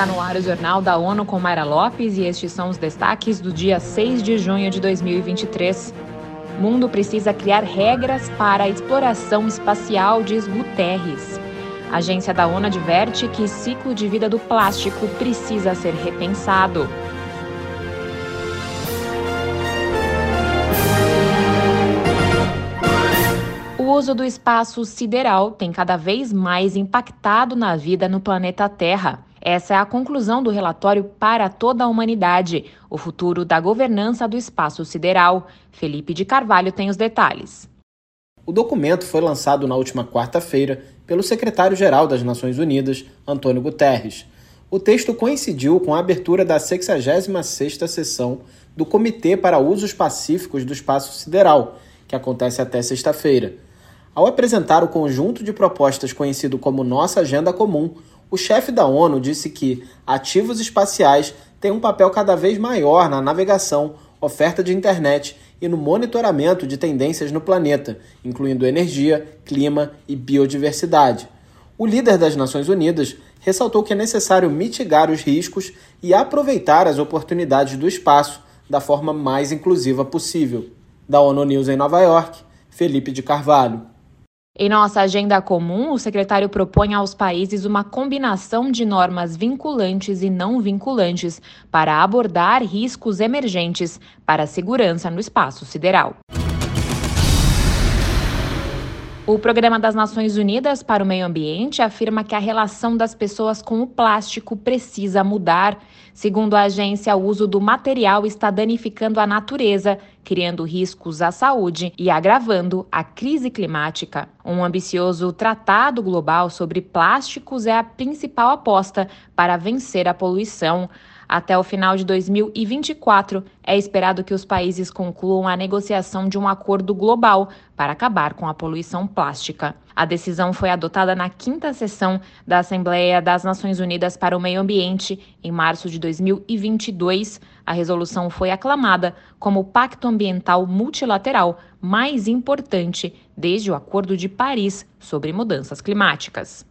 Está no ar o Jornal da ONU com Mayra Lopes e estes são os destaques do dia 6 de junho de 2023. O mundo precisa criar regras para a exploração espacial, diz Guterres. A agência da ONU adverte que ciclo de vida do plástico precisa ser repensado. O uso do espaço sideral tem cada vez mais impactado na vida no planeta Terra. Essa é a conclusão do relatório Para Toda a Humanidade, o futuro da governança do espaço sideral. Felipe de Carvalho tem os detalhes. O documento foi lançado na última quarta-feira pelo secretário-geral das Nações Unidas, Antônio Guterres. O texto coincidiu com a abertura da 66ª sessão do Comitê para Usos Pacíficos do Espaço Sideral, que acontece até sexta-feira. Ao apresentar o conjunto de propostas conhecido como Nossa Agenda Comum, o chefe da ONU disse que ativos espaciais têm um papel cada vez maior na navegação, oferta de internet e no monitoramento de tendências no planeta, incluindo energia, clima e biodiversidade. O líder das Nações Unidas ressaltou que é necessário mitigar os riscos e aproveitar as oportunidades do espaço da forma mais inclusiva possível. Da ONU News em Nova York, Felipe de Carvalho. Em nossa agenda comum, o secretário propõe aos países uma combinação de normas vinculantes e não vinculantes para abordar riscos emergentes para a segurança no espaço sideral. O Programa das Nações Unidas para o Meio Ambiente afirma que a relação das pessoas com o plástico precisa mudar. Segundo a agência, o uso do material está danificando a natureza, criando riscos à saúde e agravando a crise climática. Um ambicioso tratado global sobre plásticos é a principal aposta para vencer a poluição. Até o final de 2024, é esperado que os países concluam a negociação de um acordo global para acabar com a poluição plástica. A decisão foi adotada na quinta sessão da Assembleia das Nações Unidas para o Meio Ambiente, em março de 2022. A resolução foi aclamada como o pacto ambiental multilateral mais importante desde o Acordo de Paris sobre Mudanças Climáticas.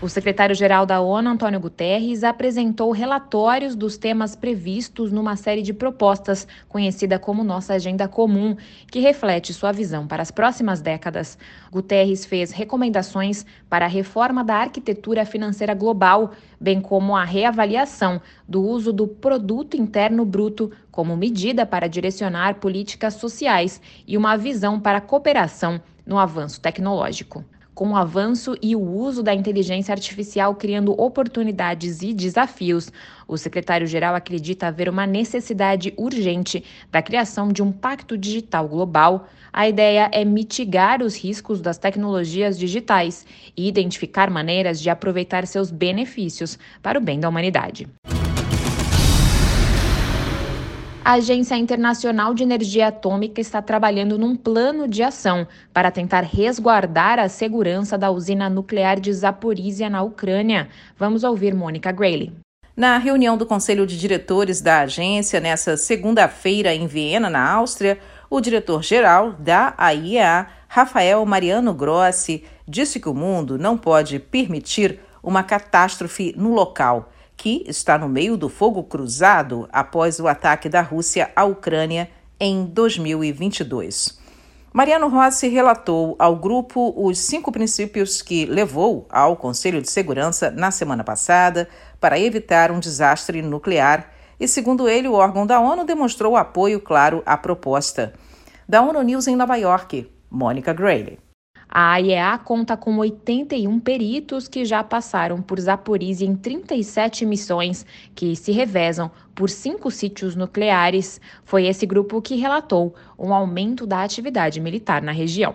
O secretário-geral da ONU, Antônio Guterres, apresentou relatórios dos temas previstos numa série de propostas conhecida como Nossa Agenda Comum, que reflete sua visão para as próximas décadas. Guterres fez recomendações para a reforma da arquitetura financeira global, bem como a reavaliação do uso do produto interno bruto como medida para direcionar políticas sociais e uma visão para a cooperação no avanço tecnológico com o avanço e o uso da inteligência artificial criando oportunidades e desafios, o secretário-geral acredita haver uma necessidade urgente da criação de um pacto digital global. A ideia é mitigar os riscos das tecnologias digitais e identificar maneiras de aproveitar seus benefícios para o bem da humanidade. A Agência Internacional de Energia Atômica está trabalhando num plano de ação para tentar resguardar a segurança da usina nuclear de Zaporizhia, na Ucrânia. Vamos ouvir Mônica Grayley. Na reunião do Conselho de Diretores da agência, nessa segunda-feira em Viena, na Áustria, o diretor-geral da AIEA, Rafael Mariano Grossi, disse que o mundo não pode permitir uma catástrofe no local que está no meio do fogo cruzado após o ataque da Rússia à Ucrânia em 2022. Mariano Rossi relatou ao grupo os cinco princípios que levou ao Conselho de Segurança na semana passada para evitar um desastre nuclear e, segundo ele, o órgão da ONU demonstrou apoio claro à proposta. Da ONU News em Nova York, Mônica Grayley. A AIEA conta com 81 peritos que já passaram por Zaporizhia em 37 missões que se revezam por cinco sítios nucleares. Foi esse grupo que relatou um aumento da atividade militar na região.